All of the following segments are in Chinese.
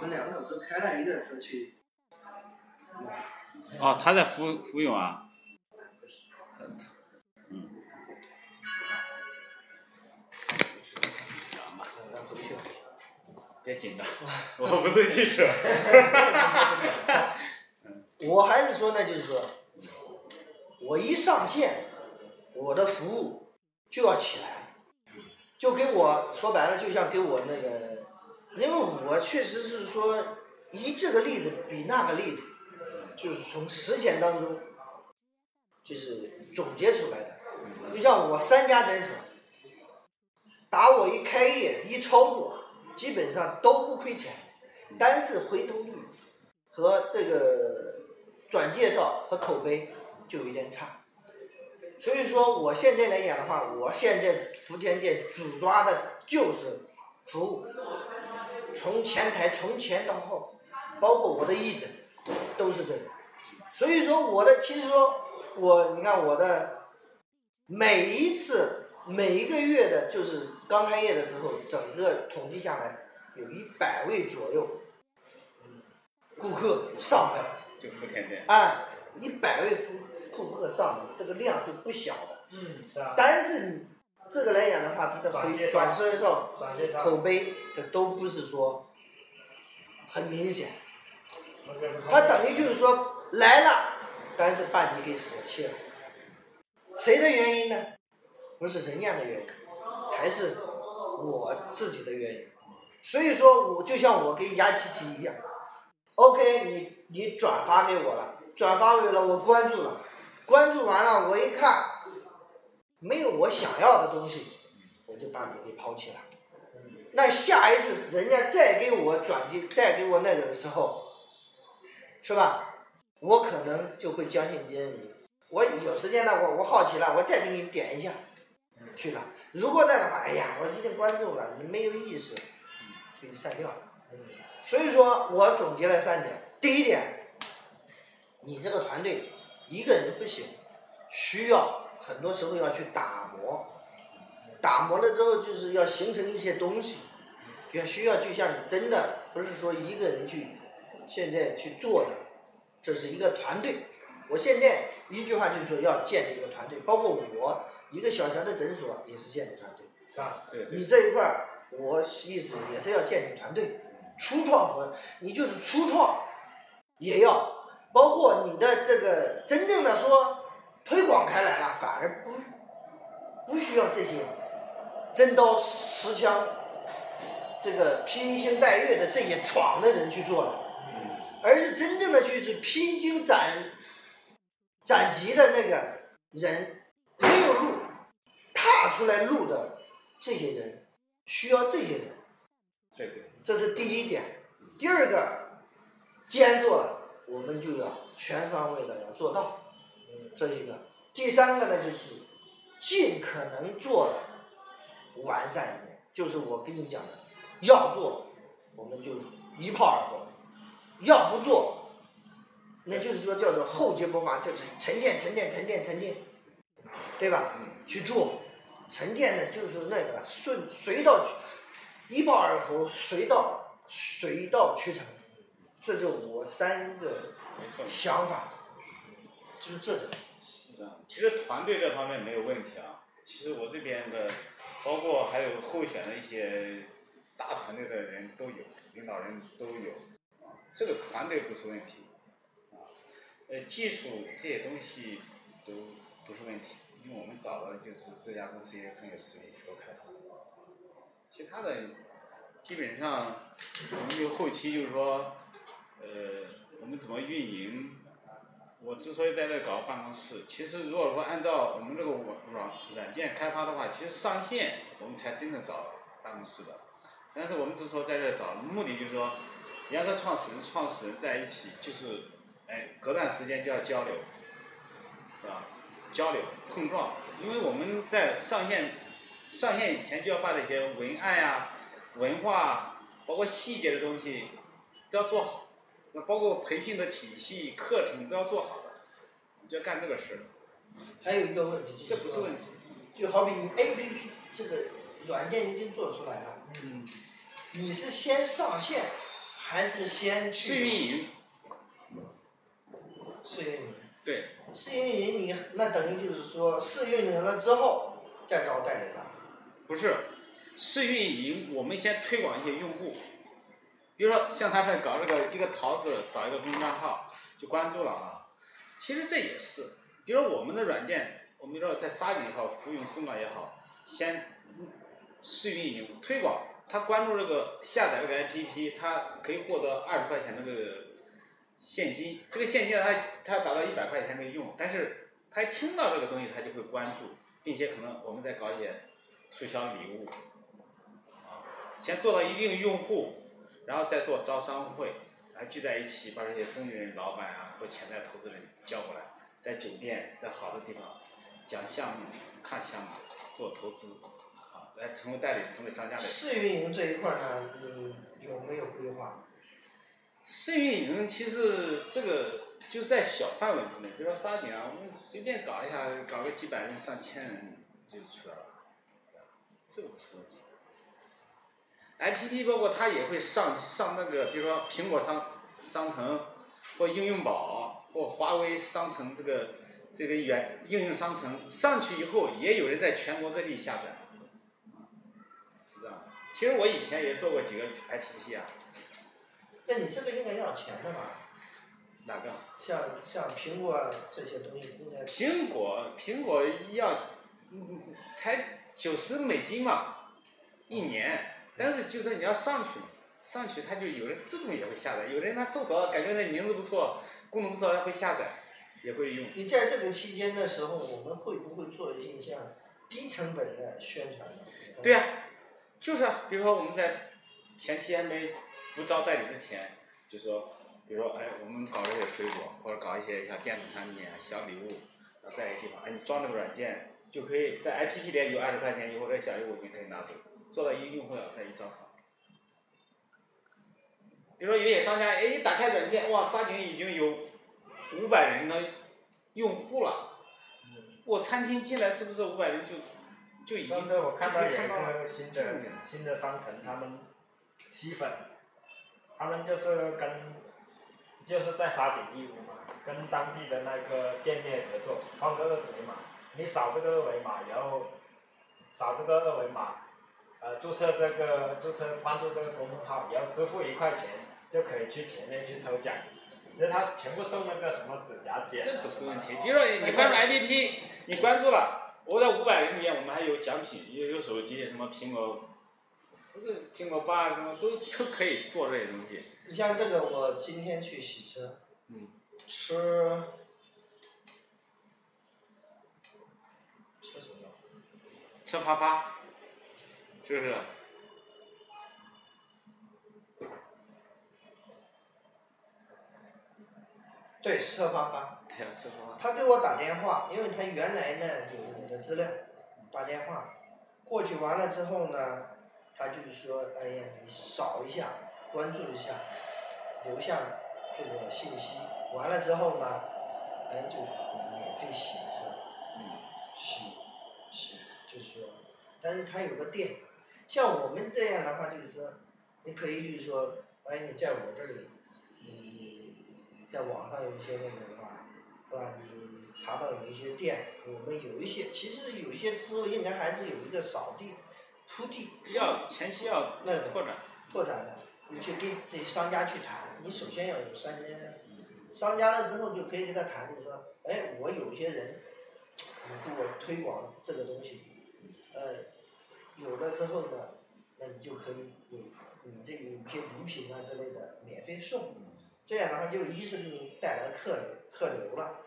们两口子开了一个社区。哦，他在福福永啊。嗯。别紧张，我不是记者。我还是说呢，就是说，我一上线，我的服务就要起来，就跟我说白了，就像给我那个，因为我确实是说，以这个例子比那个例子，就是从实践当中，就是总结出来的。就像我三家诊所，打我一开业一操作，基本上都不亏钱，但是回头率和这个。转介绍和口碑就有点差，所以说我现在来讲的话，我现在福田店主抓的就是服务，从前台从前到后，包括我的义诊都是这个，所以说我的其实说我你看我的每一次每一个月的就是刚开业的时候，整个统计下来有一百位左右顾客上门。就福田店。啊，一百位顾顾客上门，这个量就不小的。嗯，是啊。但是你这个来讲的话，它的回转介绍、口碑，这都不是说很明显。它等于就是说来了，但是把你给舍弃了。谁的原因呢？不是人家的原因，还是我自己的原因。所以说，我就像我跟杨琪琪一样。OK，你你转发给我了，转发给了我关注了，关注完了我一看，没有我想要的东西，我就把你给抛弃了。那下一次人家再给我转进，再给我那个的时候，是吧？我可能就会将信将疑。我有时间了，我我好奇了，我再给你点一下，去了。如果那的话，哎呀，我已经关注了，你没有意思，给你删掉了。所以说我总结了三点，第一点，你这个团队一个人不行，需要很多时候要去打磨，打磨了之后就是要形成一些东西，也需要就像真的不是说一个人去现在去做的，这是一个团队。我现在一句话就是说要建立一个团队，包括我一个小小的诊所也是建立团队。是啊，对对。你这一块儿，我意思也是要建立团队。初创和，你就是初创，也要包括你的这个真正的说推广开来了，反而不不需要这些真刀实枪，这个披星戴月的这些闯的人去做了，而是真正的就是披荆斩斩棘的那个人没有路踏出来路的这些人，需要这些人。对对，这是第一点。第二个，既然做了，我们就要全方位的要做到，这一个。第三个呢，就是尽可能做的完善一点。就是我跟你讲的，要做，我们就一炮而红；要不做，那就是说叫做厚积薄发，就是沉淀、沉淀、沉淀、沉淀，对吧？去做，沉淀的就是那个顺随到。一炮而红，水到水到渠成，这就我三个想法，就是这个。是的，其实团队这方面没有问题啊。其实我这边的，包括还有候选的一些大团队的人都有，领导人都有，这个团队不是问题，啊，呃，技术这些东西都不是问题，因为我们找的就是这家公司也很有实力，有开发。其他的基本上，我们就后期就是说，呃，我们怎么运营？我之所以在这搞办公室，其实如果说按照我们这个软软软件开发的话，其实上线我们才真的找办公室的。但是我们之所以在这找，目的就是说，两个创始人、创始人在一起，就是哎，隔段时间就要交流，是吧？交流碰撞，因为我们在上线。上线以前就要把这些文案呀、文化，包括细节的东西都要做好，那包括培训的体系、课程都要做好的，就要干这个事儿。还有一个问题，这不是问题，就好比你 A P P 这个软件已经做出来了，嗯，你是先上线，还是先去试运营。试运营。对。试运营你那等于就是说试运营了之后再招代理商。不是，试运营我们先推广一些用户，比如说像他是搞这个一个桃子扫一个公众号就关注了啊，其实这也是，比如说我们的软件，我们说在沙井也好，浮云送暖也好，先试运营推广，他关注这个下载这个 APP，他可以获得二十块钱那个现金，这个现金他他达到一百块钱可以用，但是他一听到这个东西他就会关注，并且可能我们在搞一些。促销礼物，啊，先做到一定用户，然后再做招商会，来聚在一起，把这些生意人、老板啊或潜在投资人叫过来，在酒店，在好的地方讲项目、看项目、做投资，啊，来成为代理、成为商家的。试运营这一块呢，你有没有规划？试运营其实这个就在小范围之内，比如说沙井啊，我们随便搞一下，搞个几百人、上千人就出来了。这个不是问题。A P P 包括它也会上上那个，比如说苹果商商城，或应用宝，或华为商城这个这个原应用商城上去以后，也有人在全国各地下载，是这样。其实我以前也做过几个 A P P 啊。那你这个应该要钱的吧？哪个？像像苹果这些东西应该。苹果苹果要，嗯，才。九十美金嘛，一年，但是就说你要上去，上去他就有人自动也会下载，有人他搜索感觉那名字不错，功能不错，他会下载，也会用。你在这个期间的时候，我们会不会做一些像低成本的宣传？对呀，就是啊，比如说我们在前期还没不招代理之前，就说，比如说哎，我们搞这些水果，或者搞一些小电子产品啊、小礼物，在一个地方，哎，你装这个软件。就可以在 APP 里有二十块钱，以后，这小礼物你可以拿走，做到一个用户了再一招商。比如说有些商家，哎，一打开软件，哇，沙井已经有五百人的用户了。我餐厅进来是不是五百人就就已经上次我看到有一个新的新的商城，他们吸粉，他们就是跟就是在沙井义乌嘛，跟当地的那个店面合作，放个二维码。你扫这个二维码，然后扫这个二维码，呃，注册这个注册关注这个公众号，然后支付一块钱，就可以去前面去抽奖，因为他全部送那个什么指甲剪。这不是问题，比如说你关注 APP，你关注了，我在五百人里面，我们还有奖品，有有手机，什么苹果，这个苹果八什么都都可以做这些东西。你像这个，我今天去洗车，嗯，吃。吃发发，是不是？对，吃发发。对啊，吃发发。他给我打电话，因为他原来呢有我的资料，打电话过去完了之后呢，他就是说，哎呀，你扫一下，关注一下，留下这个信息，完了之后呢，哎就免费洗车，嗯洗洗。就是说，但是他有个店，像我们这样的话，就是说，你可以就是说，哎，你在我这里，你在网上有一些那个的话，是吧？你查到有一些店，我们有一些，其实有一些师傅应该还是有一个扫地、铺地。要前期要那个拓展。拓展的，你去跟这些商家去谈，你首先要有商家的，商家了之后就可以跟他谈，就是说，哎，我有一些人，你给我推广这个东西。呃，有了之后呢，那你就可以有你这个有些礼品啊之类的免费送，这样的话就一是给你带来了客流客流了，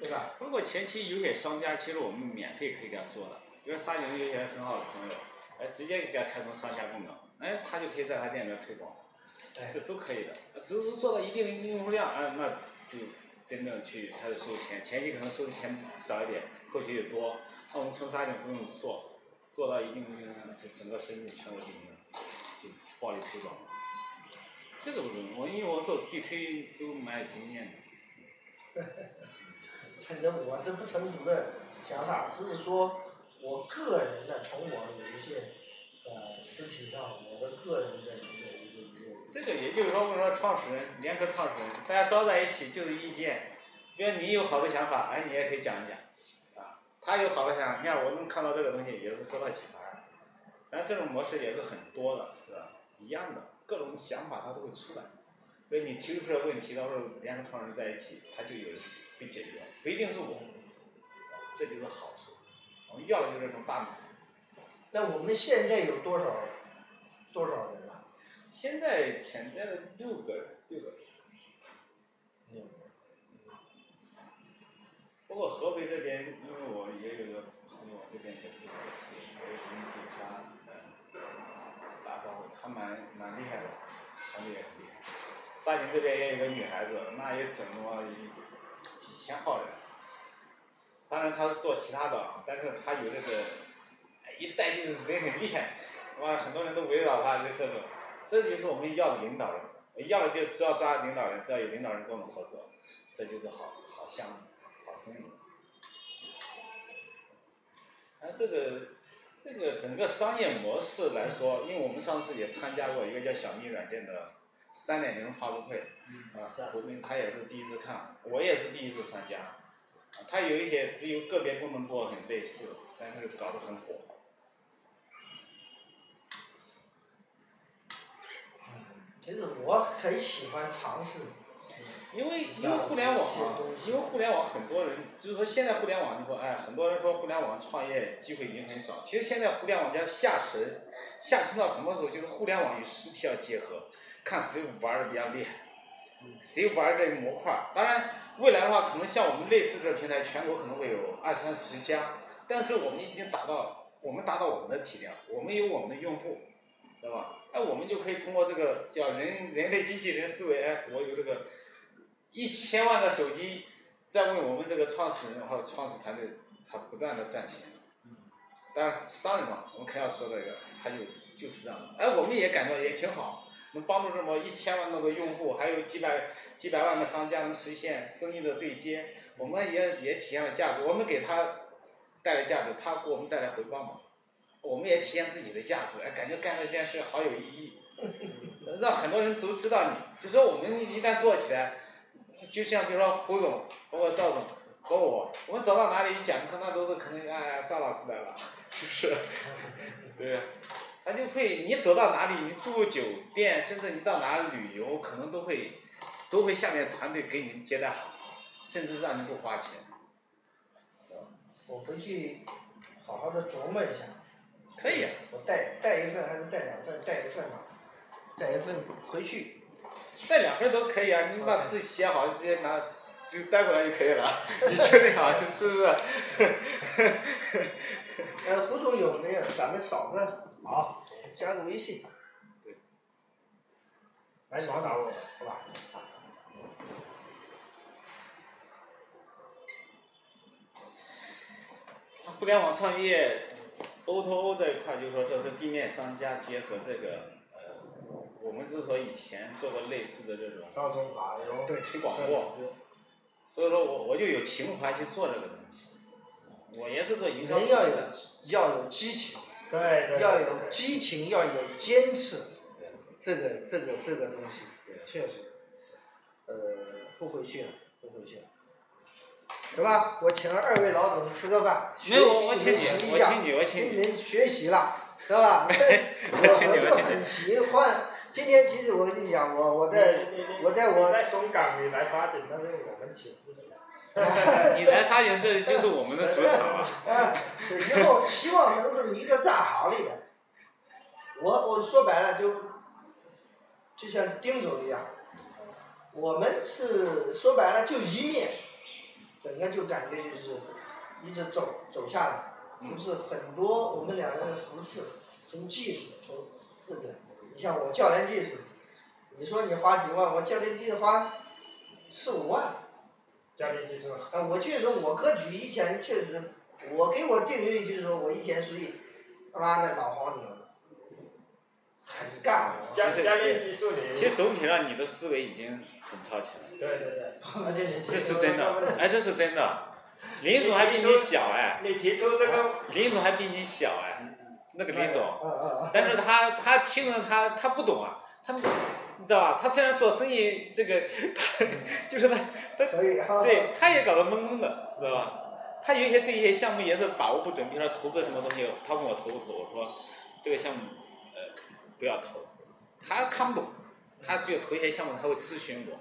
对吧？包括前期有些商家，其实我们免费可以给他做的，比如沙井有些很好的朋友，哎，直接给他开通商家功能，哎，他就可以在他店里面推广，这都可以的，只是做到一定用户量，哎，那就真正去开始收钱，前期可能收的钱少一点，后期就多，那我们从沙井不用做。做到一定就整个生意全国进行就暴力推广，这个不是我，因为我做地推都蛮有经验的。反正我是不成熟的想法，只是说我个人的从我有一些呃实体上我的个人的一个一个一个这个也就是说，我说创始人，联合创始人，大家招在一起就是意见。比如你有好的想法，哎，你也可以讲一讲，啊，他有好的想法，你看我能看到这个东西也是受到启发。但这种模式也是很多的，是吧？一样的，各种想法他都会出来。所以你提出来问题，到时候联合创始人在一起，他就有人会解决，不一定是我，这就是好处。我们要的就是这种大脑。那我们现在有多少多少人了？现在潜在的六个人，六个人。不过合肥这边，因为我也有个朋友，这边也是，我已经给他呃打包，他蛮蛮厉害的，团队也很厉害。沙井这边也有个女孩子，那也整了几千号人。当然他是做其他的，但是他有这个，一带就是人很厉害，哇，很多人都围绕他，就这种，这就是我们要的领导人，要的就只要抓领导人，只要有领导人跟我们合作，这就是好好项目。生意，啊，这个这个整个商业模式来说，因为我们上次也参加过一个叫小米软件的三点零发布会，啊，胡斌他也是第一次看，我也是第一次参加，啊，他有一些只有个别功能部很类似，但是搞得很火。其实我很喜欢尝试。因为因为互联网啊，因为互联网很多人就是说现在互联网你说哎，很多人说互联网创业机会已经很少。其实现在互联网叫下沉，下沉到什么时候？就是互联网与实体要结合，看谁玩的比较厉害，谁玩这模块。当然未来的话，可能像我们类似这平台，全国可能会有二三十家，但是我们已经达到，我们达到我们的体量，我们有我们的用户，知道吧？哎，我们就可以通过这个叫人人类机器人思维，哎，我有这个。一千万个手机在为我们这个创始人或者创始团队，他不断的赚钱。当然商人嘛，我们肯定要说这个，他就就是这样的。哎，我们也感觉也挺好，能帮助这么一千万多个用户，还有几百几百万个商家能实现生意的对接，我们也也体现了价值。我们给他带来价值，他给我们带来回报嘛。我们也体现自己的价值，哎，感觉干这件事好有意义，让很多人都知道你。就说我们一旦做起来。就像比如说胡总，包括赵总，和我，我们走到哪里讲课，那都是可能哎，赵老师来了，是不是？对，他就会，你走到哪里，你住酒店，甚至你到哪旅游，可能都会，都会下面团队给你接待好，甚至让你不花钱。我回去好好的琢磨一下。可以。啊我带带一份还是带两份？带一份吧。带一份回去。带两份都可以啊，你把字写好，直接拿就带过来就可以了。你确定好是不是？呃，胡总有没有？咱们扫个，好，加个微信。对。来扫打我，好吧？互联网创业，O to O 这一块，就是说这是地面商家结合这个。我们是和以前做过类似的这种对推广过，所以说我我就有情怀去做这个东西。我也是做营销。人要有要有激情，对要有激情，要有坚持，这个这个这个东西，确实，呃，不回去了，不回去了。走吧，我请二位老总吃个饭，学习我请你，我请你们学习了，知道吧？我我就很喜欢。今天其实我跟你讲，我我在我在我在松岗，你来沙井，那是我们请。你来沙井，这就是我们的主场啊。以后希望能是一个战壕里的。我我说白了就，就像丁总一样，我们是说白了就一面，整个就感觉就是一直走走下来，扶持很多我们两个人扶持，从技术从这个。你像我教练技术，你说你花几万，我教练技术花四五万。教练技术。啊，我确实，我格局以前确实，我给我定位就是说我以前属于他妈的老黄牛，很干。教教练技术的。其实总体上你的思维已经很超前了。对对对。而且。这是真的，哎，这是真的。林总还比你小哎。你提出这个。林总还比你小哎。那个林总，但是他他听了他他不懂啊，他你知道吧？他虽然做生意，这个 他就是他他。对，他也搞得懵懵的，知道吧？他有一些对一些项目也是把握不准，比如说投资什么东西，他问我投不投，我说这个项目呃不要投，他看不懂，他就投一些项目他会咨询我。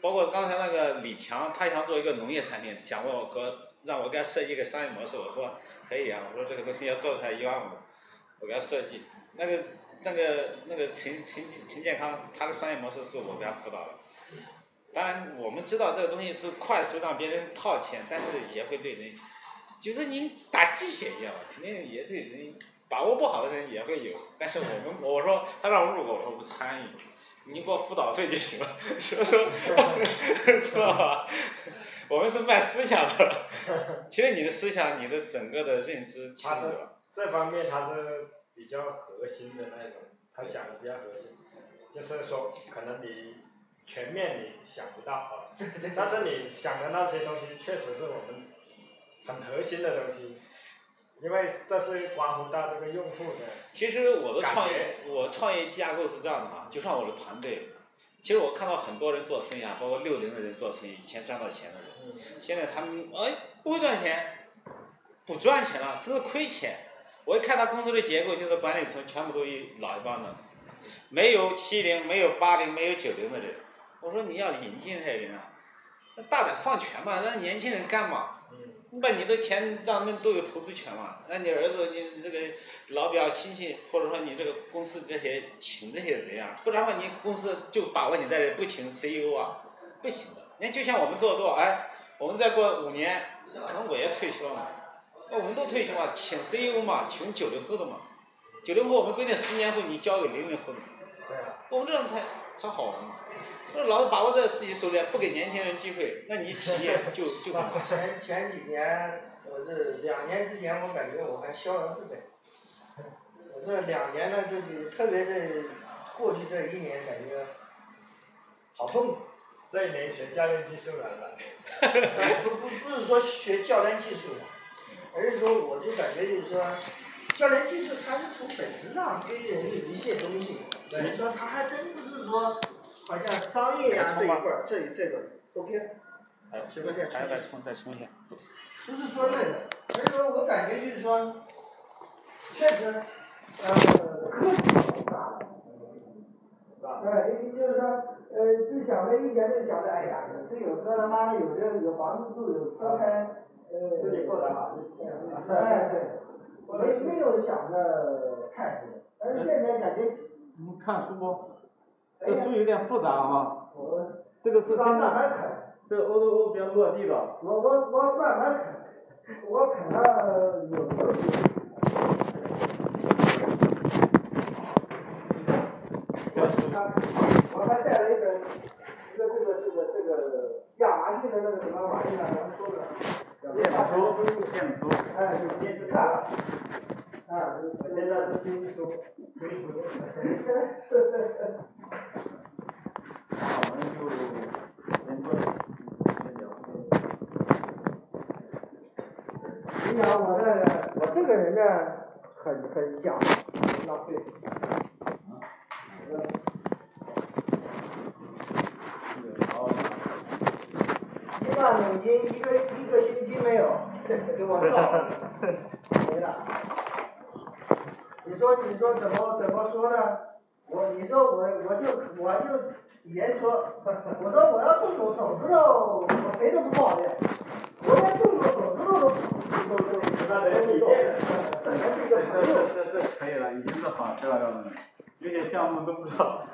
包括刚才那个李强，他想做一个农业产品，想问我哥让我给他设计一个商业模式，我说可以啊，我说这个东西要做出来一万五，我给他设计。那个那个那个陈陈陈健康，他的商业模式是我给他辅导的。当然我们知道这个东西是快速让别人套钱，但是也会对人，就是你打鸡血一样，肯定也对人把握不好的人也会有。但是我们我说他让我入股，我说不参与。你给我辅导费就行了，所以说，知道 吧？我们是卖思想的，其实你的思想，你的整个的认知，其实这方面他是比较核心的那种，他想的比较核心，就是说可能你全面你想不到啊，但是你想的那些东西确实是我们很核心的东西。因为这是关乎到这个用户的。其实我的创业，我创业架构是这样的哈，就算我的团队，其实我看到很多人做生意啊，包括六零的人做生意，以前赚到钱的人，现在他们哎不会赚钱，不赚钱了，甚至亏钱。我一看他公司的结构，就是管理层全部都一老一帮的，没有七零，没有八零，没有九零的人。我说你要引进这些人啊，那大胆放权嘛，让年轻人干嘛。你把你的钱让他们都有投资权嘛？那你儿子、你这个老表、亲戚，或者说你这个公司这些请这些人啊，不然的话你公司就把握你在这不请 CEO 啊，不行的。你看就像我们做做，哎，我们再过五年，可能我也退休了嘛，那我们都退休嘛，请 CEO 嘛，请九零后的嘛，九零后我们规定十年后你交给零零后的，我们这样才才好嘛。那老是把握在自己手里，不给年轻人机会，那你企业就 就。前前几年，我这两年之前，我感觉我还逍遥自在。我这两年呢，这就特别是过去这一年，感觉好痛苦。这一年学教练技术来了。不不不是说学教练技术，而是说我就感觉就是说，教练技术它是从本质上给人有一些东西，所以说它还真不是说。好像商业呀这一块儿，这这个 OK，哎，是不是？还要再充再充一下。不是说那个，所以说我感觉就是说，确实，呃，科技很大，是吧？对，意思就是说，呃，就想着一年就想着，哎呀，这有车他妈的有这有房子住，有车开，呃，自己过得好就行了。哎，对，没没有想着太多，但是现在感觉。你看书不？这书有点复杂哈，这个是真的，这个 O to O 比较落地的。我我我慢慢啃，我啃了有多久？我还带了一本，一个这个这个这个亚马逊的那个什么玩意儿，咱们说的。电子书，电子书。哎，就电子看。啊，我现在是听书，听书。那我们就先做，先聊。我这我这个人呢，很很讲浪费。一万美金一个一个星期没有，给我 造，没了。你说你说怎么怎么说呢？我你说我我就我就。言说，我说我要动手手指头，我谁都不抱怨。我连动手手指头都都都都那人理解，这这这这可以了，已经是好，知道了。有些项目都不知道。